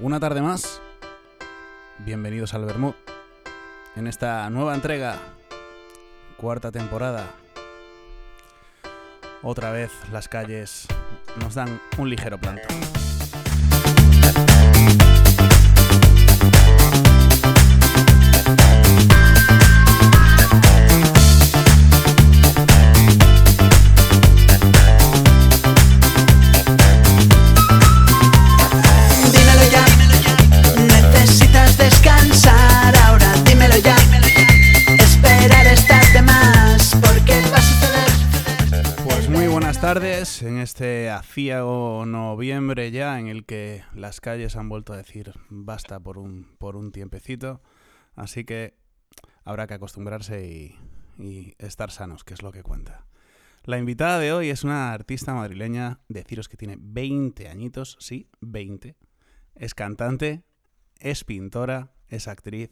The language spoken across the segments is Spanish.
Una tarde más. Bienvenidos al Bermud. En esta nueva entrega, cuarta temporada. Otra vez las calles nos dan un ligero planto. Aciago noviembre ya en el que las calles han vuelto a decir basta por un, por un tiempecito. Así que habrá que acostumbrarse y, y estar sanos, que es lo que cuenta. La invitada de hoy es una artista madrileña, deciros que tiene 20 añitos, sí, 20. Es cantante, es pintora, es actriz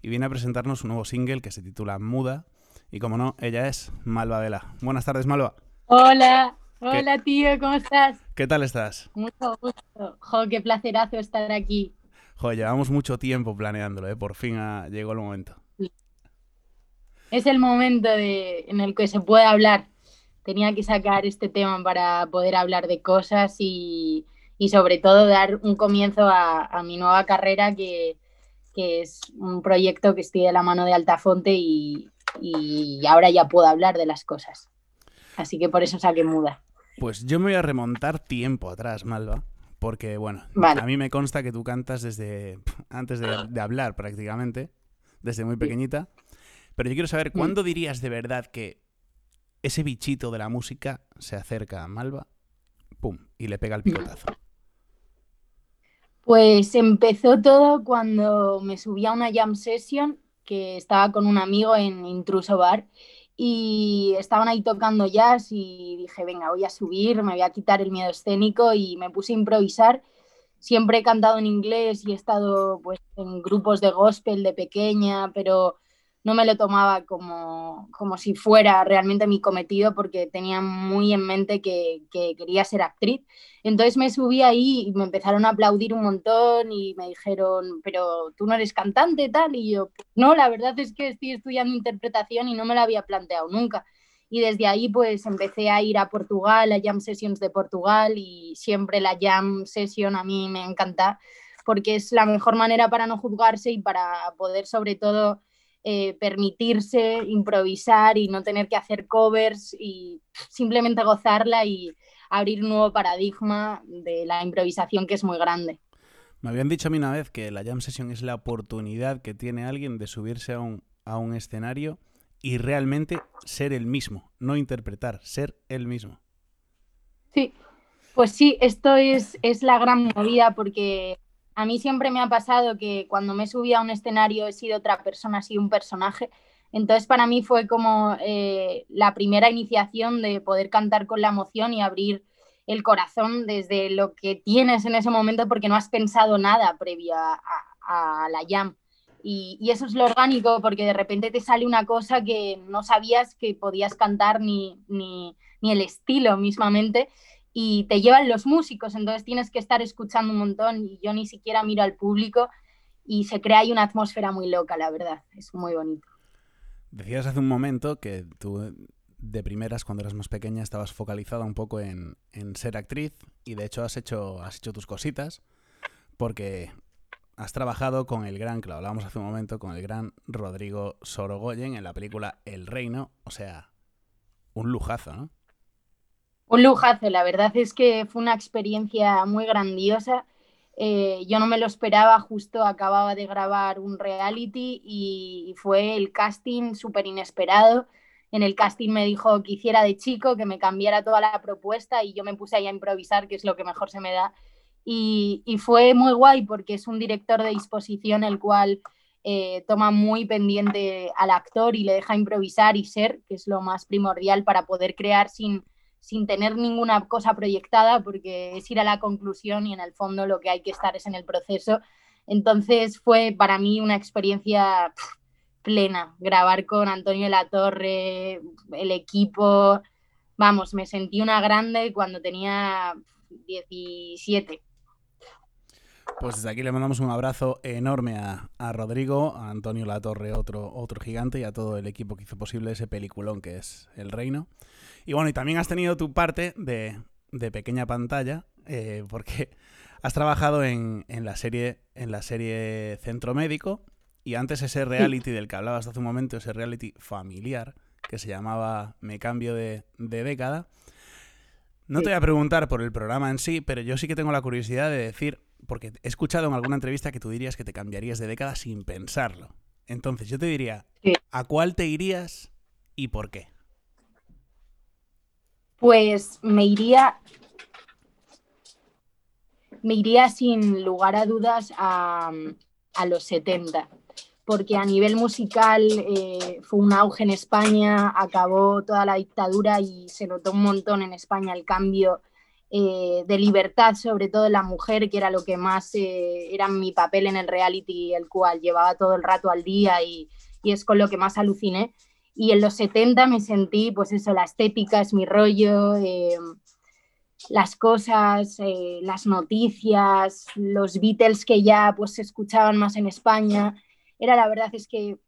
y viene a presentarnos un nuevo single que se titula Muda. Y como no, ella es Malva Vela. Buenas tardes, Malva. Hola, hola tío, ¿cómo estás? ¿Qué tal estás? Mucho gusto. Jo, qué placerazo estar aquí. Joder, llevamos mucho tiempo planeándolo, ¿eh? Por fin ha- llegó el momento. Es el momento de, en el que se puede hablar. Tenía que sacar este tema para poder hablar de cosas y, y sobre todo dar un comienzo a, a mi nueva carrera que, que es un proyecto que estoy de la mano de Altafonte y, y ahora ya puedo hablar de las cosas. Así que por eso saqué muda. Pues yo me voy a remontar tiempo atrás, Malva. Porque, bueno, Vale. a mí me consta que tú cantas desde antes de, de hablar prácticamente, desde muy pequeñita. Pero yo quiero saber, ¿cuándo dirías de verdad que ese bichito de la música se acerca a Malva, pum, y le pega el picotazo? Pues empezó todo cuando me subí a una jam session que estaba con un amigo en Intruso Bar y estaban ahí tocando jazz y dije, venga, voy a subir, me voy a quitar el miedo escénico y me puse a improvisar. Siempre he cantado en inglés y he estado pues en grupos de gospel de pequeña, pero no me lo tomaba como, como si fuera realmente mi cometido porque tenía muy en mente que, que quería ser actriz. Entonces me subí ahí y me empezaron a aplaudir un montón y me dijeron, pero tú no eres cantante tal. Y yo, no, la verdad es que estoy estudiando interpretación y no me lo había planteado nunca. Y desde ahí pues empecé a ir a Portugal, a jam sessions de Portugal y siempre la jam session a mí me encanta porque es la mejor manera para no juzgarse y para poder sobre todo eh, permitirse improvisar y no tener que hacer covers y simplemente gozarla y abrir un nuevo paradigma de la improvisación que es muy grande. Me habían dicho a mí una vez que la jam session es la oportunidad que tiene alguien de subirse a un, a un escenario y realmente ser el mismo, no interpretar, ser el mismo. Sí, pues sí, esto es, es la gran movida porque a mí siempre me ha pasado que cuando me subí a un escenario he sido otra persona, he sido un personaje. Entonces para mí fue como eh, la primera iniciación de poder cantar con la emoción y abrir el corazón desde lo que tienes en ese momento porque no has pensado nada previo a, a- la jam. Y, eso es lo orgánico porque de repente te sale una cosa que no sabías que podías cantar ni, ni, ni el estilo mismamente y te llevan los músicos, entonces tienes que estar escuchando un montón y yo ni siquiera miro al público y se crea ahí una atmósfera muy loca, la verdad, es muy bonito. Decías hace un momento que tú de primeras, cuando eras más pequeña, estabas focalizada un poco en, en ser actriz y de hecho has hecho, has hecho tus cositas porque has trabajado con el gran, que lo hablábamos hace un momento, con el gran Rodrigo Sorogoyen en la película El Reino, o sea, un lujazo, ¿no? Un lujazo, la verdad es que fue una experiencia muy grandiosa. Eh, yo no me lo esperaba, justo acababa de grabar un reality y fue el casting súper inesperado. En el casting me dijo que hiciera de chico, que me cambiara toda la propuesta y yo me puse ahí a improvisar, que es lo que mejor se me da. Y, y fue muy guay porque es un director de disposición el cual eh, toma muy pendiente al actor y le deja improvisar y ser, que es lo más primordial para poder crear sin, sin tener ninguna cosa proyectada, porque es ir a la conclusión y en el fondo lo que hay que estar es en el proceso. Entonces fue para mí una experiencia plena, grabar con Antonio de la Torre, el equipo, vamos, me sentí una grande cuando tenía 17. Pues desde aquí le mandamos un abrazo enorme a, a Rodrigo, a Antonio Latorre, otro, otro gigante, y a todo el equipo que hizo posible ese peliculón que es El Reino. Y bueno, y también has tenido tu parte de, de pequeña pantalla, eh, porque has trabajado en, en, la serie, en la serie Centro Médico, y antes ese reality del que hablabas hace un momento, ese reality familiar, que se llamaba Me cambio de, de década. No te voy a preguntar por el programa en sí, pero yo sí que tengo la curiosidad de decir porque he escuchado en alguna entrevista que tú dirías que te cambiarías de década sin pensarlo. Entonces, yo te diría, Sí. ¿a cuál te irías y por qué? Pues me iría. Me iría sin lugar a dudas a, a los 70, porque a nivel musical eh, fue un auge en España, acabó toda la dictadura y se notó un montón en España el cambio eh, de libertad, sobre todo en la mujer, que era lo que más eh, era mi papel en el reality, el cual llevaba todo el rato al día y, y es con lo que más aluciné. Y en los 70 me sentí, pues eso, la estética es mi rollo, eh, las cosas, las noticias, los Beatles que ya pues se escuchaban más en España. Era la verdad es que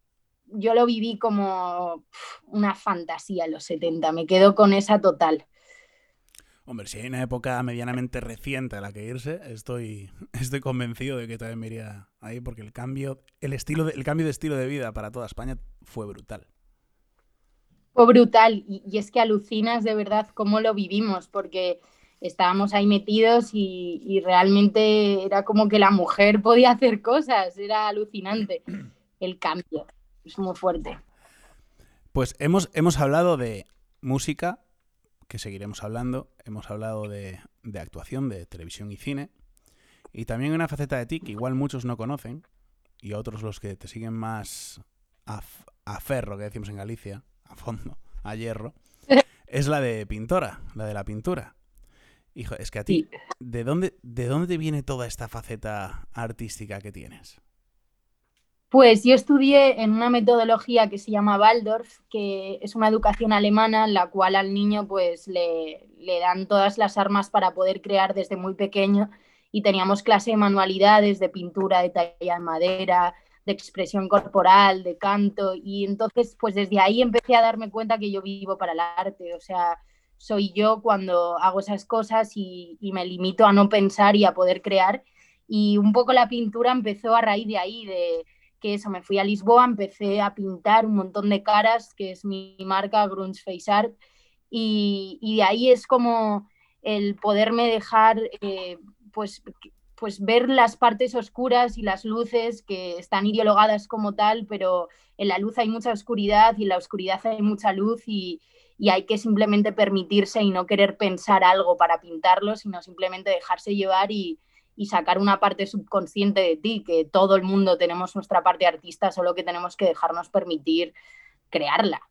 yo lo viví como una fantasía en los 70, me quedo con esa total. Hombre, si hay una época medianamente reciente a la que irse, estoy, estoy convencido de que también me iría ahí porque el cambio, el estilo de, el cambio de estilo de vida para toda España fue brutal. Fue brutal y, y es que alucinas de verdad cómo lo vivimos porque estábamos ahí metidos y, y, realmente era como que la mujer podía hacer cosas, era alucinante el cambio, es muy fuerte. Pues hemos, hemos hablado de música, que seguiremos hablando, hemos hablado de, de, actuación, de televisión y cine, y también una faceta de ti que igual muchos no conocen, y otros los que te siguen más a, a ferro, que decimos en Galicia, a fondo, a hierro, es la de pintora, la de la pintura. Hijo, es que a ti, Sí. ¿de dónde, ¿de dónde te viene toda esta faceta artística que tienes? Pues yo estudié en una metodología que se llama Waldorf, que es una educación alemana en la cual al niño pues le, le dan todas las armas para poder crear desde muy pequeño y teníamos clase de manualidades, de pintura, de talla en madera, de expresión corporal, de canto. Y entonces pues desde ahí empecé a darme cuenta que yo vivo para el arte, o sea, soy yo cuando hago esas cosas y, y me limito a no pensar y a poder crear. Y un poco la pintura empezó a raíz de ahí, de que eso, me fui a Lisboa, empecé a pintar un montón de caras, que es mi marca Grunge Face Art, y, y de ahí es como el poderme dejar, eh, pues, pues ver las partes oscuras y las luces que están ideologadas como tal, pero en la luz hay mucha oscuridad y en la oscuridad hay mucha luz y, y hay que simplemente permitirse y no querer pensar algo para pintarlo, sino simplemente dejarse llevar y, y sacar una parte subconsciente de ti, que todo el mundo tenemos nuestra parte artista, solo que tenemos que dejarnos permitir crearla.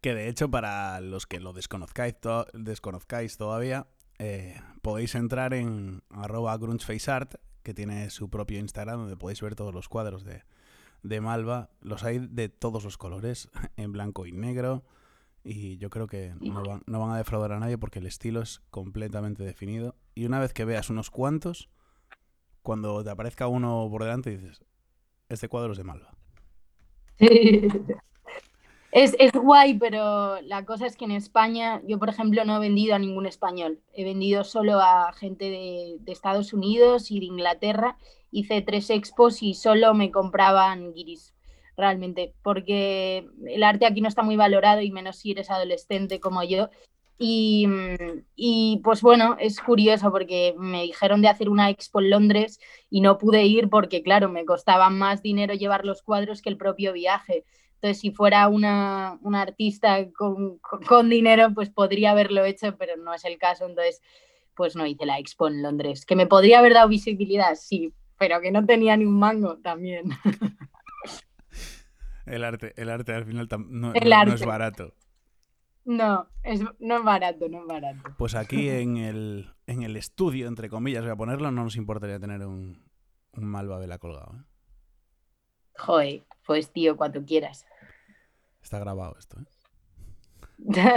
Que de hecho, para los que lo desconozcáis, to desconozcáis todavía, eh, podéis entrar en arroba grungefaceart, que tiene su propio Instagram, donde podéis ver todos los cuadros de, de Malva. Los hay de todos los colores, en blanco y negro. Y yo creo que no van, no van, a defraudar a nadie porque el estilo es completamente definido. Y una vez que veas unos cuantos, cuando te aparezca uno por delante, dices, este cuadro es de Malva. Es, es, guay, pero la cosa es que en España, yo por ejemplo no he vendido a ningún español. He vendido solo a gente de, de Estados Unidos y de Inglaterra. Hice tres expos y solo me compraban guiris realmente, porque el arte aquí no está muy valorado y menos si eres adolescente como yo. Y, y, pues bueno, es curioso porque me dijeron de hacer una expo en Londres y no pude ir porque, claro, me costaba más dinero llevar los cuadros que el propio viaje. Entonces, si fuera una, una artista con, con, con, dinero, pues podría haberlo hecho, pero no es el caso. Entonces, pues no hice la expo en Londres. Que me podría haber dado visibilidad, sí, pero que no tenía ni un mango también. El arte, el arte al final no, no, no, es barato. No, es, no es barato, no es barato. Pues aquí en el, en el estudio, entre comillas, voy a ponerlo, no nos importaría tener un, un Malva Vela colgado. ¿eh? Joder, pues tío, cuando quieras. Está grabado esto. ¿eh?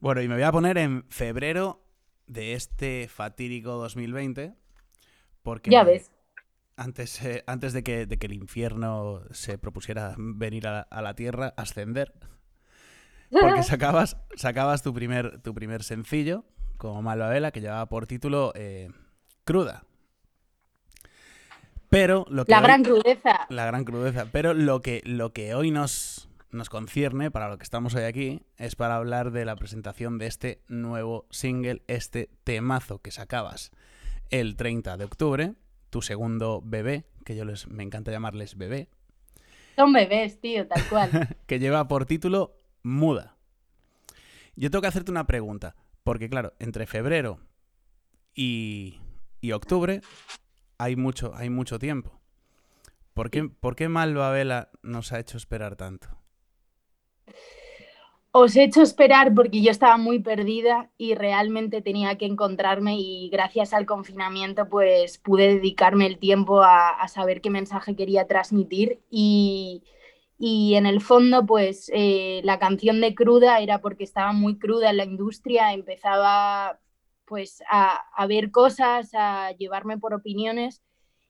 bueno, y me voy a poner en febrero de este fatídico 2020 Porque Ya ves. Antes, eh, antes de, que, de que el infierno se propusiera venir a, a la tierra, ascender, porque sacabas, sacabas tu, primer, tu primer sencillo como Malvavela que llevaba por título eh, Cruda. Pero lo que La hoy- gran crudeza. la gran crudeza. Pero lo que, lo que hoy nos, nos concierne, para lo que estamos hoy aquí, es para hablar de la presentación de este nuevo single, este temazo que sacabas el 30 de octubre, tu segundo bebé, que yo les, me encanta llamarles bebé, Son bebés, tío, tal cual. que lleva por título Muda. Yo tengo que hacerte una pregunta, porque claro, entre febrero y, octubre hay mucho, hay mucho tiempo. ¿Por qué, ¿Por qué Malvavela nos ha hecho esperar tanto? Os he hecho esperar porque yo estaba muy perdida y realmente tenía que encontrarme y gracias al confinamiento pues pude dedicarme el tiempo a, a saber qué mensaje quería transmitir y, y en el fondo pues eh, la canción de Cruda era porque estaba muy cruda en la industria, empezaba pues a, a ver cosas, a llevarme por opiniones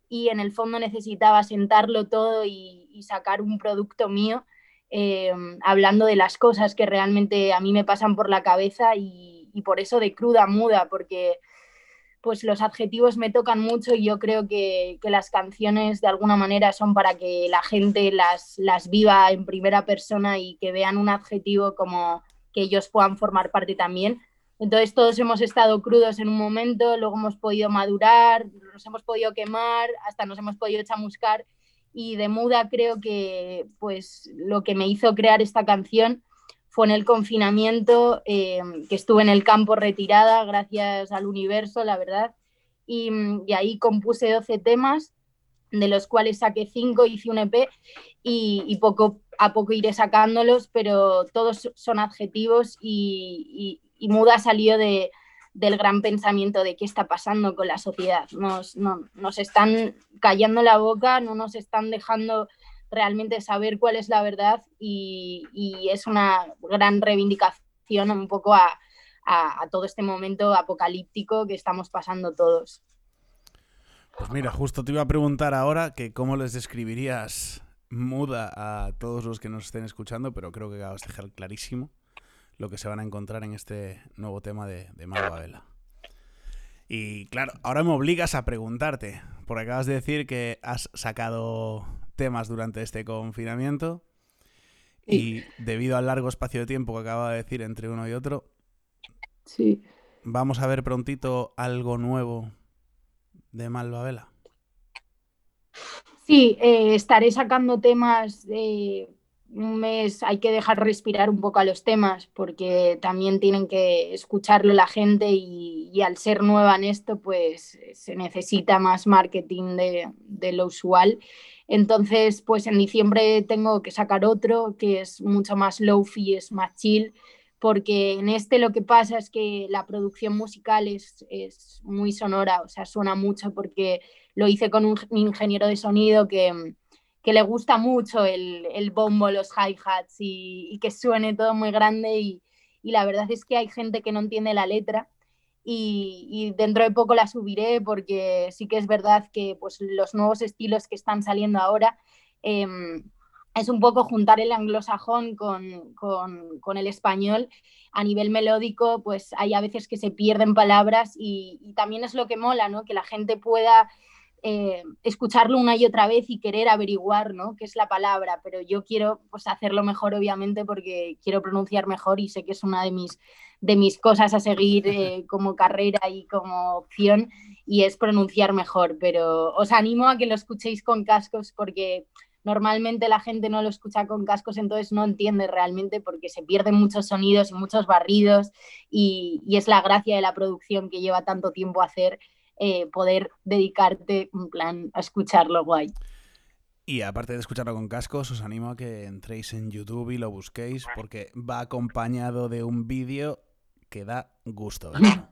y en el fondo necesitaba sentarlo todo y, sacar un producto mío eh, hablando de las cosas que realmente a mí me pasan por la cabeza y, y, por eso de cruda muda, porque pues los adjetivos me tocan mucho y yo creo que, que, las canciones de alguna manera son para que la gente las, las viva en primera persona y que vean un adjetivo como que ellos puedan formar parte también. Entonces todos hemos estado crudos en un momento, luego hemos podido madurar, nos hemos podido quemar, hasta nos hemos podido chamuscar y de muda creo que pues lo que me hizo crear esta canción fue en el confinamiento, eh, que estuve en el campo retirada gracias al universo, la verdad, y, y, ahí compuse 12 temas, de los cuales saqué 5, hice un EP y, poco a poco iré sacándolos, pero todos son adjetivos y, muda salió de, del gran pensamiento de qué está pasando con la sociedad. Nos, no, nos están callando la boca, no nos están dejando realmente saber cuál es la verdad y, es una gran reivindicación un poco a, todo este momento apocalíptico que estamos pasando todos. Pues mira, justo te iba a preguntar ahora que cómo les describirías muda a todos los que nos estén escuchando, pero creo que acabas de dejar clarísimo lo que se van a encontrar en este nuevo tema de, de Malvavela. Y claro, ahora me obligas a preguntarte, porque acabas de decir que has sacado temas durante este confinamiento y debido al largo espacio de tiempo que acaba de decir entre uno y otro, sí. vamos a ver prontito algo nuevo de Malvavela. Sí, eh, estaré sacando temas de un mes hay que dejar respirar un poco a los temas porque también tienen que escucharlo la gente y, al ser nueva en esto pues se necesita más marketing de, de, lo usual. Entonces pues en diciembre tengo que sacar otro que es mucho más low-fi, es más chill porque en este lo que pasa es que la producción musical es, es muy sonora, o sea, suena mucho porque lo hice con un ingeniero de sonido que que le gusta mucho el, el bombo, los hi-hats y, y, que suene todo muy grande y, y, la verdad es que hay gente que no entiende la letra y, dentro de poco la subiré porque sí que es verdad que pues, los nuevos estilos que están saliendo ahora eh, es un poco juntar el anglosajón con, con, con, el español a nivel melódico, pues hay a veces que se pierden palabras y, y también es lo que mola, ¿no? Que la gente pueda eh, escucharlo una y otra vez y querer averiguar ¿no? qué es la palabra, pero yo quiero pues, hacerlo mejor, obviamente, porque quiero pronunciar mejor y sé que es una de mis, de mis cosas a seguir eh, como carrera y como opción, y es pronunciar mejor. Pero os animo a que lo escuchéis con cascos porque normalmente la gente no lo escucha con cascos, entonces no entiende realmente porque se pierden muchos sonidos y muchos barridos, y, y es la gracia de la producción que lleva tanto tiempo hacer eh, poder dedicarte en plan a escucharlo guay. Y aparte de escucharlo con cascos, os animo a que entréis en YouTube y lo busquéis porque va acompañado de un vídeo que da gusto. ¿verdad?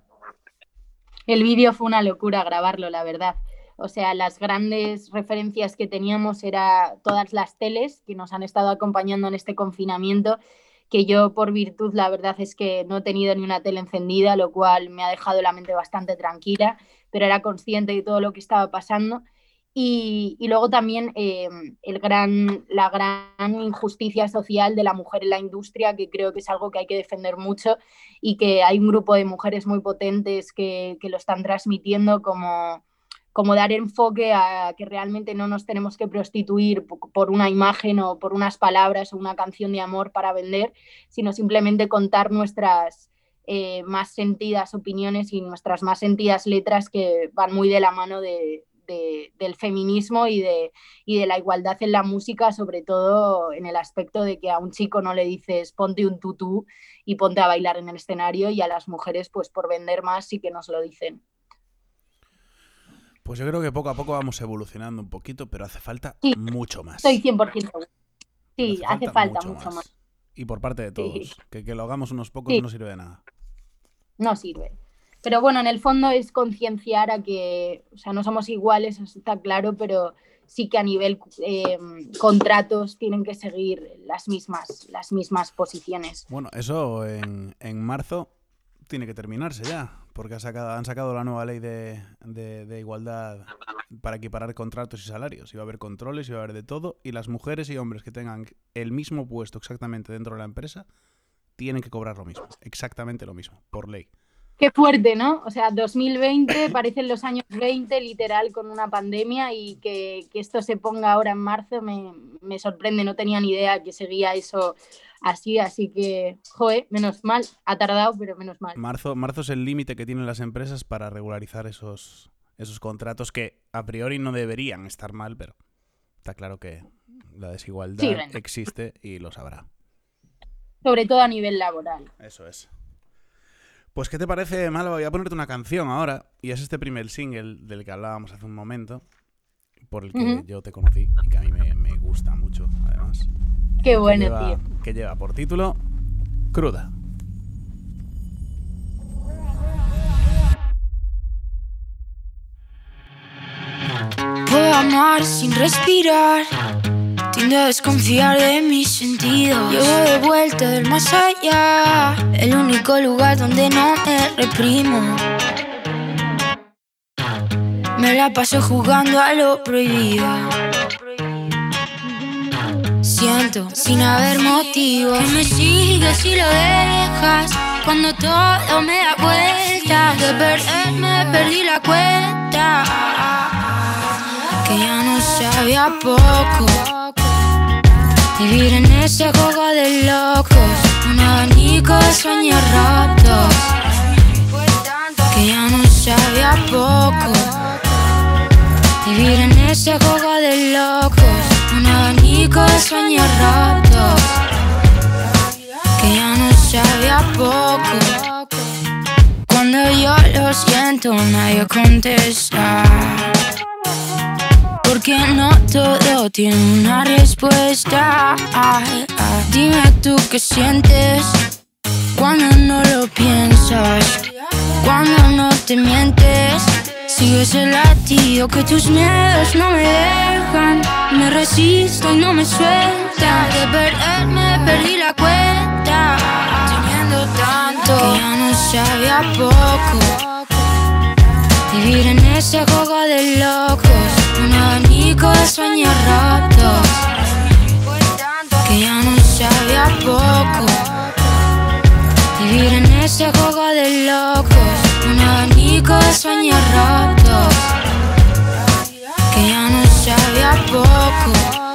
El vídeo fue una locura grabarlo, la verdad. O sea, las grandes referencias que teníamos era todas las teles que nos han estado acompañando en este confinamiento que yo por virtud la verdad es que no he tenido ni una tele encendida, lo cual me ha dejado la mente bastante tranquila, pero era consciente de todo lo que estaba pasando. Y, luego también eh, el gran, la gran injusticia social de la mujer en la industria, que creo que es algo que hay que defender mucho y que hay un grupo de mujeres muy potentes que, que lo están transmitiendo como, como dar enfoque a que realmente no nos tenemos que prostituir por una imagen o por unas palabras o una canción de amor para vender, sino simplemente contar nuestras eh, más sentidas opiniones y nuestras más sentidas letras que van muy de la mano de, del feminismo y de, y de la igualdad en la música, sobre todo en el aspecto de que a un chico no le dices ponte un tutú y ponte a bailar en el escenario y a las mujeres pues por vender más sí que nos lo dicen. Pues yo creo que poco a poco vamos evolucionando un poquito, pero hace falta mucho más. Estoy 100%. Sí, hace falta, mucho, más. Y por parte de todos. Que, lo hagamos unos pocos no sirve de nada. No sirve. Pero bueno, en el fondo es concienciar a que, o sea, no somos iguales, está claro, pero sí que a nivel eh, contratos tienen que seguir las mismas, las mismas posiciones. Bueno, eso en, en marzo tiene que terminarse ya, porque han sacado, han sacado la nueva ley de, igualdad para equiparar contratos y salarios. Va a haber controles, va a haber de todo, y las mujeres y hombres que tengan el mismo puesto exactamente dentro de la empresa tienen que cobrar lo mismo, exactamente lo mismo, por ley. Qué fuerte, ¿no? O sea, 2020 parecen los años 20, literal, con una pandemia y que, esto se ponga ahora en marzo me, me, sorprende, no tenía ni idea que seguía eso así, así que, joe, menos mal, ha tardado, pero menos mal. Marzo, marzo es el límite que tienen las empresas para regularizar esos, esos contratos que a priori no deberían estar mal, pero está claro que la desigualdad existe y lo sabrá. Sobre todo a nivel laboral. Eso es. Pues, ¿qué te parece, Malo? Voy a ponerte una canción ahora, y es este primer single del que hablábamos hace un momento, por el que yo te conocí y que a mí me gusta mucho, además. Qué bueno, tío. Que lleva por título Cruda. Puedo amar sin respirar. Tiendo a desconfiar de mis sentidos. Llevo de vuelta del más allá. El único lugar donde no me reprimo. Me la paso jugando a lo prohibido siento sin haber motivo. Que me sigues y lo dejas cuando todo me da vuelta. De perderme perdí la cuenta. Que ya no sabía poco. Vivir en ese juego de locos. Un abanico de sueños rotos. Que ya no sabía poco. Vivir en ese juego de locos un abanico de sueños rotos que ya no sabía poco. Cuando yo lo siento, nadie contesta. Porque no todo tiene una respuesta. Dime tú qué sientes cuando no lo piensas, cuando no te mientes. Sigues el latido que tus miedos no me dejan. Me resisto y no me suelta. De perderme perdí la cuenta. Teniendo tanto que ya no sabía poco. Vivir en ese juego de locos. Un abanico de sueños rotos. Que ya no sabía poco. Vivir en ese juego de locos un abanico de sueños rotos que ya no sabía poco.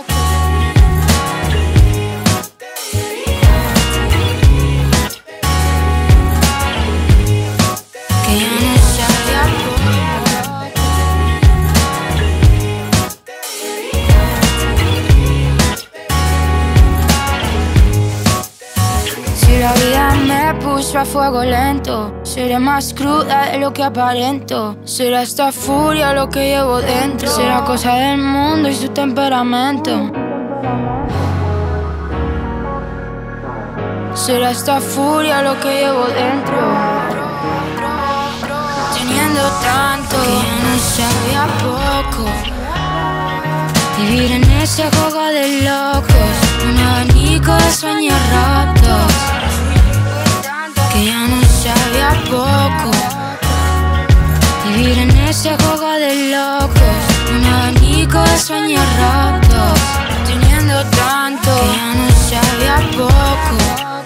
A fuego lento. Seré más cruda de lo que aparento. Será esta furia lo que llevo dentro. Será cosa del mundo y su temperamento. Será esta furia lo que llevo dentro. Teniendo tanto que ya no sabía poco. Vivir en ese juego de locos. Un abanico de sueños rotos que ya no sabe a poco. Vivir en ese juego de locos, un abanico de sueños rotos, teniendo tanto que ya no sabe a poco.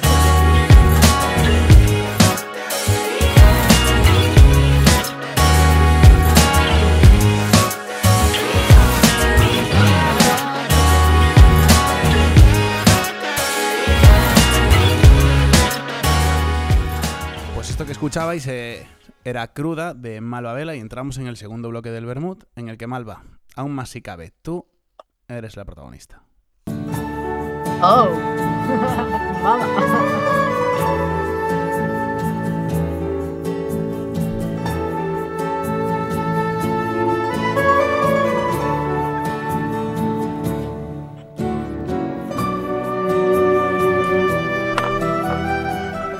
Escuchabais eh, era cruda de Malva Vela y entramos en el segundo bloque del Bermud, en el que Malva, aún más si cabe, tú eres la protagonista. Oh.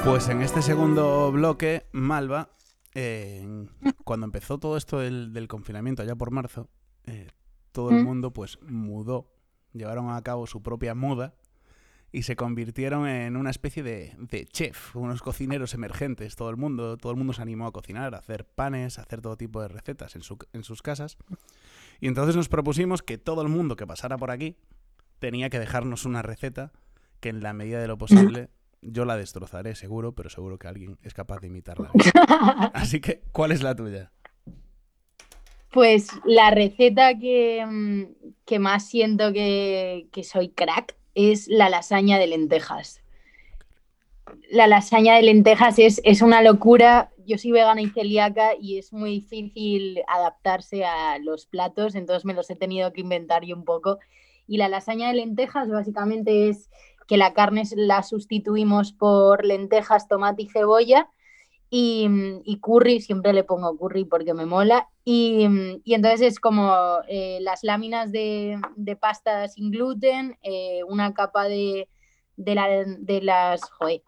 Pues en este segundo bloque, Malva, eh, cuando empezó todo esto del, del confinamiento allá por marzo, eh, todo el Mm. mundo pues mudó, llevaron a cabo su propia muda y se convirtieron en una especie de, de chef, unos cocineros emergentes, todo el mundo, todo el mundo se animó a cocinar, a hacer panes, a hacer todo tipo de recetas en, su- en sus casas. Y entonces nos propusimos que todo el mundo que pasara por aquí tenía que dejarnos una receta que en la medida de lo posible yo la destrozaré seguro, pero seguro que alguien es capaz de imitarla. Así que, ¿cuál es la tuya? Pues la receta que, mm, que más siento que, que soy crack es la lasaña de lentejas. La lasaña de lentejas es, es una locura. Yo soy vegana y celíaca y es muy difícil adaptarse a los platos, entonces me los he tenido que inventar yo un poco. Y la lasaña de lentejas básicamente es que la carne la sustituimos por lentejas, tomate y cebolla y, y curry, siempre le pongo curry porque me mola. Y, y entonces es como eh, las láminas de, de pasta sin gluten, eh, una capa de, de, la- de las, joder,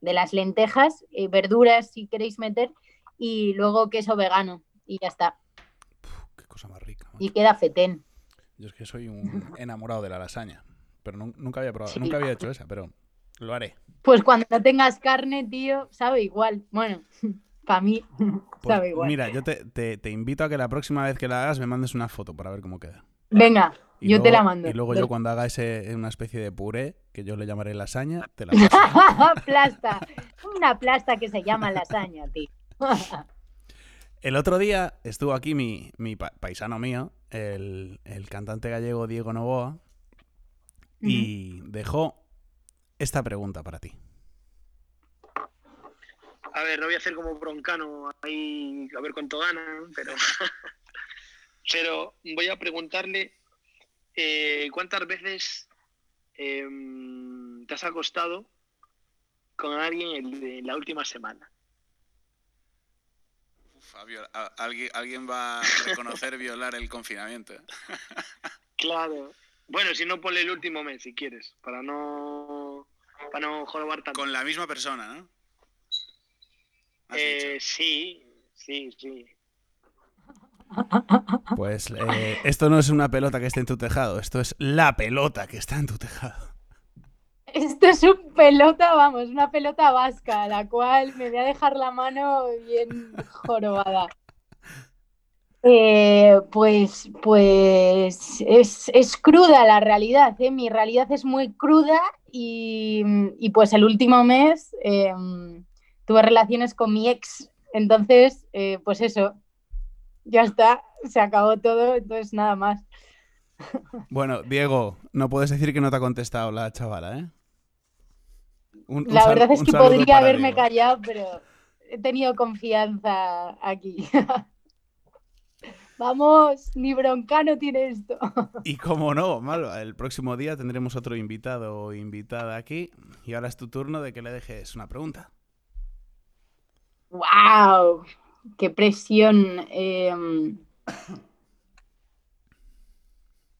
de las lentejas, eh, verduras si queréis meter, y luego queso vegano. Y ya está. Qué cosa más rica. macho. Y queda fetén. Yo es que soy un enamorado de la lasaña, pero nun- nunca había probado, Sí. nunca había hecho esa, pero lo haré. Pues cuando tengas carne, tío, sabe igual. Bueno, para mí, Pues, sabe igual. mira, yo te, te- te invito a que la próxima vez que la hagas me mandes una foto para ver cómo queda. Venga, Y yo te la mando. Y luego Venga. yo cuando haga ese, una especie de puré, que yo le llamaré lasaña, te la paso. plasta. Una plasta que se llama lasaña, tío. El otro día estuvo aquí mi, mi pa- paisano mío, el, el cantante gallego Diego Novoa, y dejó esta pregunta para ti. A ver, no voy a hacer como broncano ahí a ver cuánto gana, pero, pero voy a preguntarle eh, cuántas veces em, te has acostado con alguien en, la última semana. alguien, alguien va a reconocer violar el confinamiento. Claro. Bueno, si no, ponle el último mes si quieres, para no, para no jorobar tanto. Con la misma persona, ¿no? Eh, sí, sí, sí. Pues eh, esto no es una pelota que esté en tu tejado, esto es la pelota que está en tu tejado. Esto es un pelota, vamos, una pelota vasca, a la cual me voy a dejar la mano bien jorobada. Eh, pues, pues es, es cruda la realidad, ¿eh? Mi realidad es muy cruda y, y pues el último mes eh, tuve relaciones con mi ex, entonces, pues eso, ya está, se acabó todo, entonces nada más. Bueno, Diego, no puedes decir que no te ha contestado la chavala, ¿eh? Un- un La verdad es que podría haberme Diego. callado, pero he tenido confianza aquí. Vamos, ni broncano tiene esto. Y como no, Malva, el próximo día tendremos otro invitado o invitada aquí. Y ahora es tu turno de que le dejes una pregunta. ¡Wow! ¡Qué presión! em.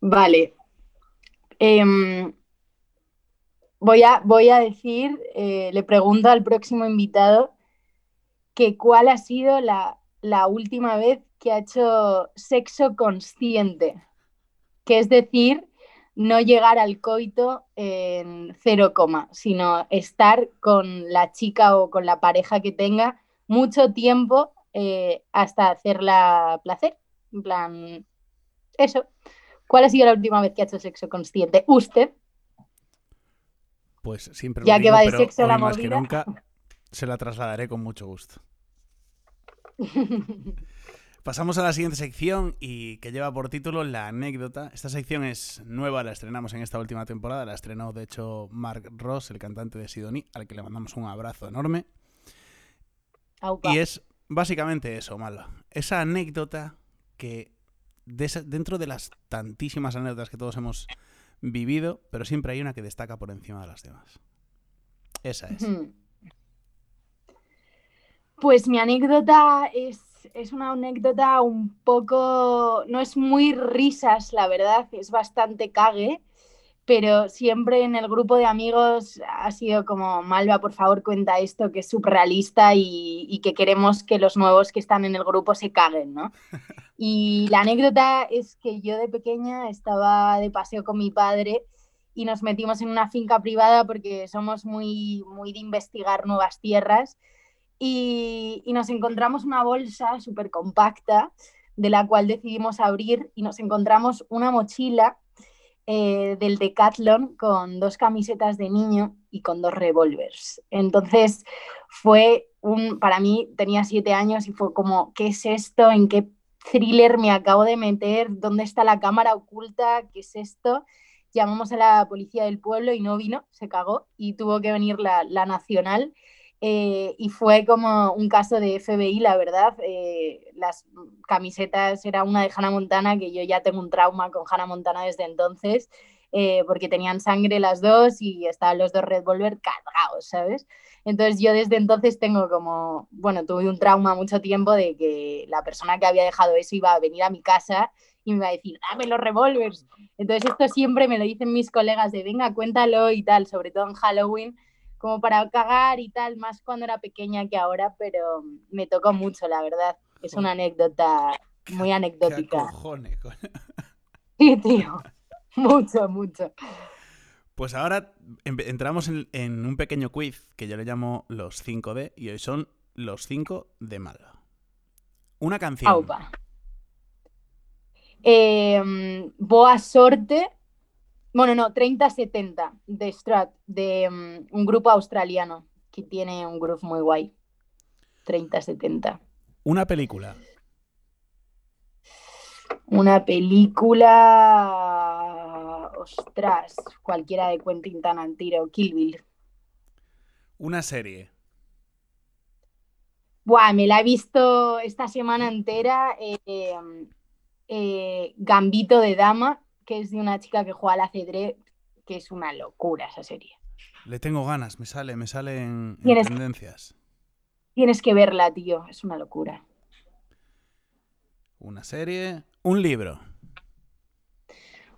Vale. Em, voy, a, voy a decir, eh, le pregunto al próximo invitado que cuál ha sido la, la última vez que ha hecho sexo consciente. Que es decir, no llegar al coito en cero coma, sino estar con la chica o con la pareja que tenga mucho tiempo eh, hasta hacerla placer. En plan, eso. ¿Cuál ha sido la última vez que ha hecho sexo consciente? Usted. Pues siempre lo Ya que va de pero sexo hoy la más que nunca se la trasladaré con mucho gusto. Pasamos a la siguiente sección y que lleva por título La anécdota. Esta sección es nueva, la estrenamos en esta última temporada. La estrenó, de hecho, Mark Ross, el cantante de Sidoní, al que le mandamos un abrazo enorme. Aupa. Y es básicamente eso, Malva. Esa anécdota que de esa- dentro de las tantísimas anécdotas que todos hemos vivido, pero siempre hay una que destaca por encima de las demás. Esa es. Hmm. Pues mi anécdota es, es una anécdota un poco, no es muy risas, la verdad, es bastante cague, pero siempre en el grupo de amigos ha sido como, Malva, por favor, cuenta esto, que es surrealista y, que queremos que los nuevos que están en el grupo se caguen, ¿no? Y la anécdota es que yo de pequeña estaba de paseo con mi padre y nos metimos en una finca privada porque somos muy, muy de investigar nuevas tierras y, nos encontramos una bolsa súper compacta de la cual decidimos abrir y nos encontramos una mochila eh, del Decathlon con dos camisetas de niño y con dos revólvers. Entonces fue un, para mí tenía siete años y fue como, ¿qué es esto? ¿En qué thriller me acabo de meter? ¿Dónde está la cámara oculta? ¿Qué es esto? Llamamos a la policía del pueblo y no vino, se cagó y tuvo que venir la, la nacional. Eh, y fue como un caso de FBI, la verdad. Eh, las camisetas era una de Hannah Montana, que yo ya tengo un trauma con Hannah Montana desde entonces, eh, porque tenían sangre las dos y estaban los dos Red Volver cargados, ¿sabes? Entonces yo desde entonces tengo como, bueno, tuve un trauma mucho tiempo de que la persona que había dejado eso iba a venir a mi casa y me iba a decir, dame los revólveres. Entonces esto siempre me lo dicen mis colegas de, venga, cuéntalo y tal, sobre todo en Halloween, como para cagar y tal, más cuando era pequeña que ahora, pero me tocó mucho, la verdad. Es una anécdota muy ¿Qué anecdótica. cojones, co- Sí, tío. Mucho, mucho. Pues ahora entramos en, en un pequeño quiz que yo le llamo los 5D y hoy son los 5 de Malva. Una canción. Aupa. Eh, Boa Sorte, bueno, no, 3070 de Strat, de mm, un grupo australiano que tiene un groove muy guay. 3070. Una película. Una película. Ostras, cualquiera de Quentin Tarantino, Kill Bill. Una serie. Buah, me la he visto esta semana entera. eh, eh, Gambito de Dama, que es de una chica que juega al ajedrez, que es una locura esa serie. Le tengo ganas, me sale, me sale en, tendencias. Tienes que verla, tío, es una locura. Una serie. Un libro.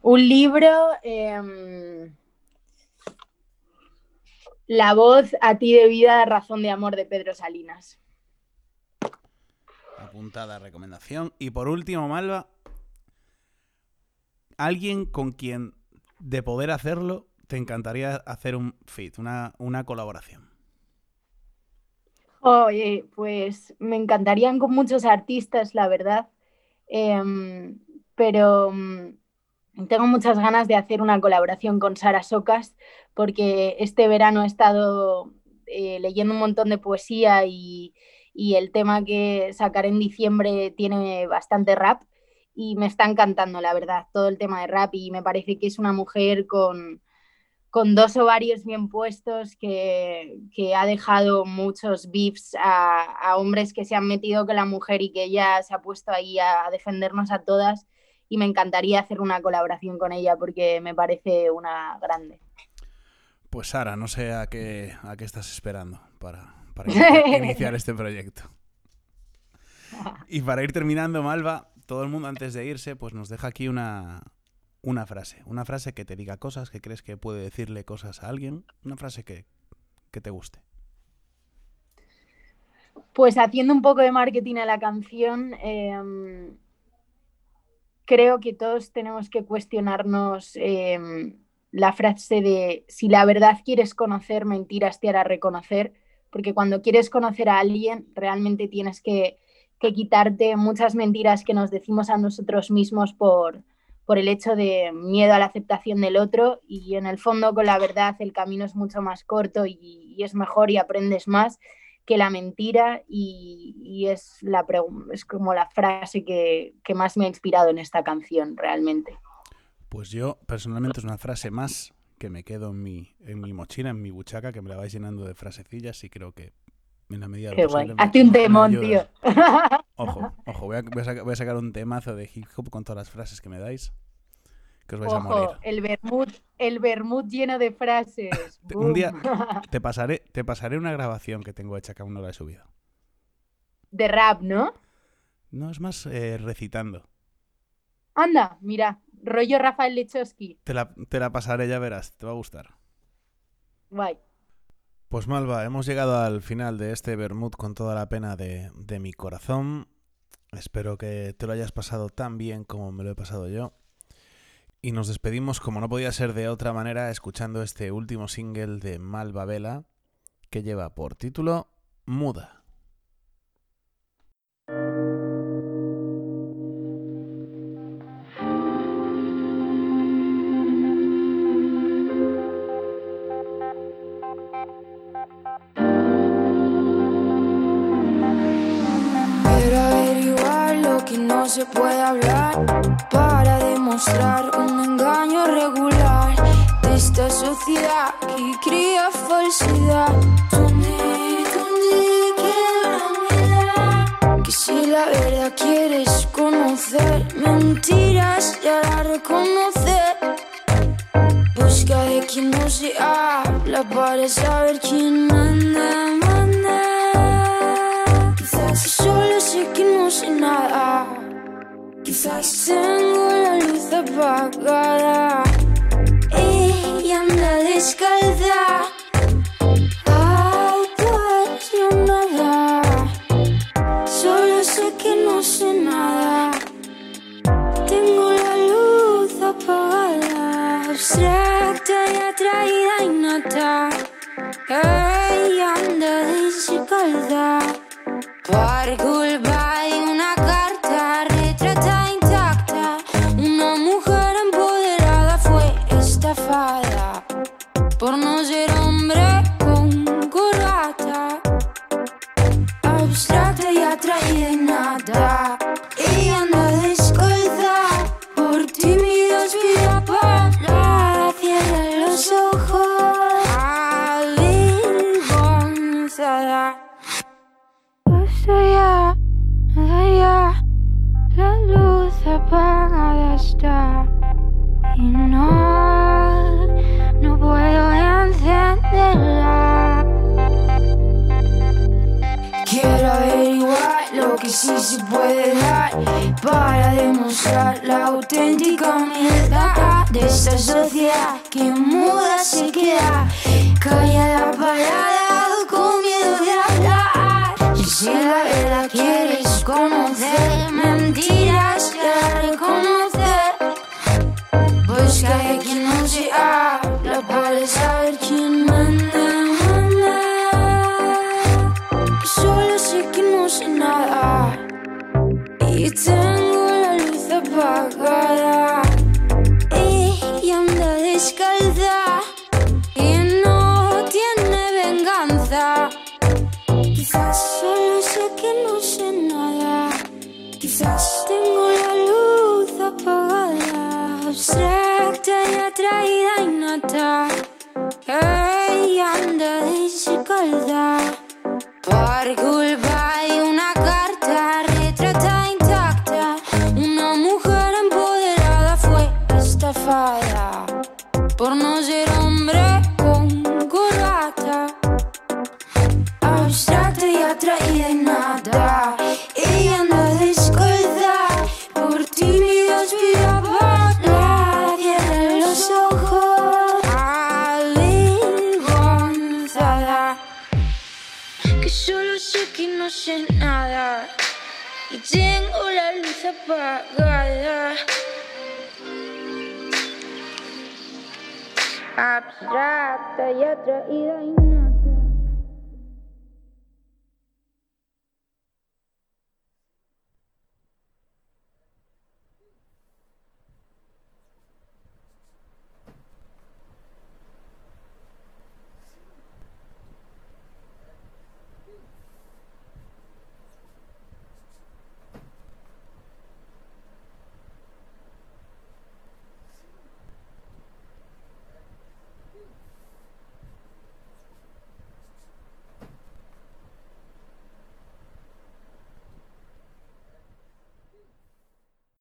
Un libro. em, La voz a ti de vida, razón de amor de Pedro Salinas. Apuntada recomendación. Y por último, Malva. Alguien con quien, de poder hacerlo, te encantaría hacer un fit, una, una colaboración. Oye, pues me encantarían con muchos artistas, la verdad. Em, pero mm, tengo muchas ganas de hacer una colaboración con Sara Socas, porque este verano he estado eh, leyendo un montón de poesía y, y el tema que sacaré en diciembre tiene bastante rap y me está encantando, la verdad, todo el tema de rap y me parece que es una mujer con, con dos ovarios bien puestos que, que ha dejado muchos beefs a, a hombres que se han metido con la mujer y que ella se ha puesto ahí a, a defendernos a todas y me encantaría hacer una colaboración con ella porque me parece una grande. Pues Sara, no sé a qué, a qué estás esperando para, para iniciar, iniciar este proyecto. Y para ir terminando, Malva, todo el mundo antes de irse, pues nos deja aquí una, una frase. Una frase que te diga cosas, que crees que puede decirle cosas a alguien. Una frase que, que te guste. Pues haciendo un poco de marketing a la canción, eh, creo que todos tenemos que cuestionarnos em, la frase de si la verdad quieres conocer, mentiras te hará reconocer, porque cuando quieres conocer a alguien, realmente tienes que, que quitarte muchas mentiras que nos decimos a nosotros mismos por, por el hecho de miedo a la aceptación del otro y en el fondo con la verdad el camino es mucho más corto y, es mejor y aprendes más que la mentira y, y es, la es como la frase que, que más me ha inspirado en esta canción realmente. Pues yo personalmente es una frase más que me quedo en mi, en mi mochila, en mi buchaca, que me la vais llenando de frasecillas y creo que en la medida de Qué lo guay. Hazte un ayuda. tío. Ojo, ojo, voy a, voy a saca- voy a sacar un temazo de hip hop con todas las frases que me dais, que os vais a morir. Ojo, el vermut, el vermut lleno de frases. Un día-. Te pasaré, te pasaré una grabación que tengo hecha que aún no la he subido. De rap, ¿no? No, es más eh, recitando. Anda, mira, rollo Rafael Lechowski. Te la, te la pasaré, ya verás, te va a gustar. Guay. Pues Malva, hemos llegado al final de este Bermud con toda la pena de, mi corazón. Espero que te lo hayas pasado tan bien como me lo he pasado yo. Y nos despedimos, como no podía ser de otra manera, escuchando este último single de Malva Vela, que lleva por título Muda. Se puede hablar para demostrar un engaño regular de esta sociedad que cría falsedad. Que si la verdad quieres conocer, mentiras ya la reconocer. Busca de quien no se habla para saber quién manda, manda. Quizás solo sé que no sé nada. Quizás tengo la luz apagada. Ella anda descalza. Apasionada. Solo sé que no sé nada. Tengo la luz apagada, abstracta y atraída y nata. Ella anda descalza. Por culpa sí se puede dar para demostrar la auténtica humildad de esta sociedad que muda se queda, callada, abstracto y atraída y nada. Ella no descuida, por tímidos miraba la en los ojos. Avergonzada, que solo sé que no sé nada. Y tengo la luz apagada. abstracta y atraída y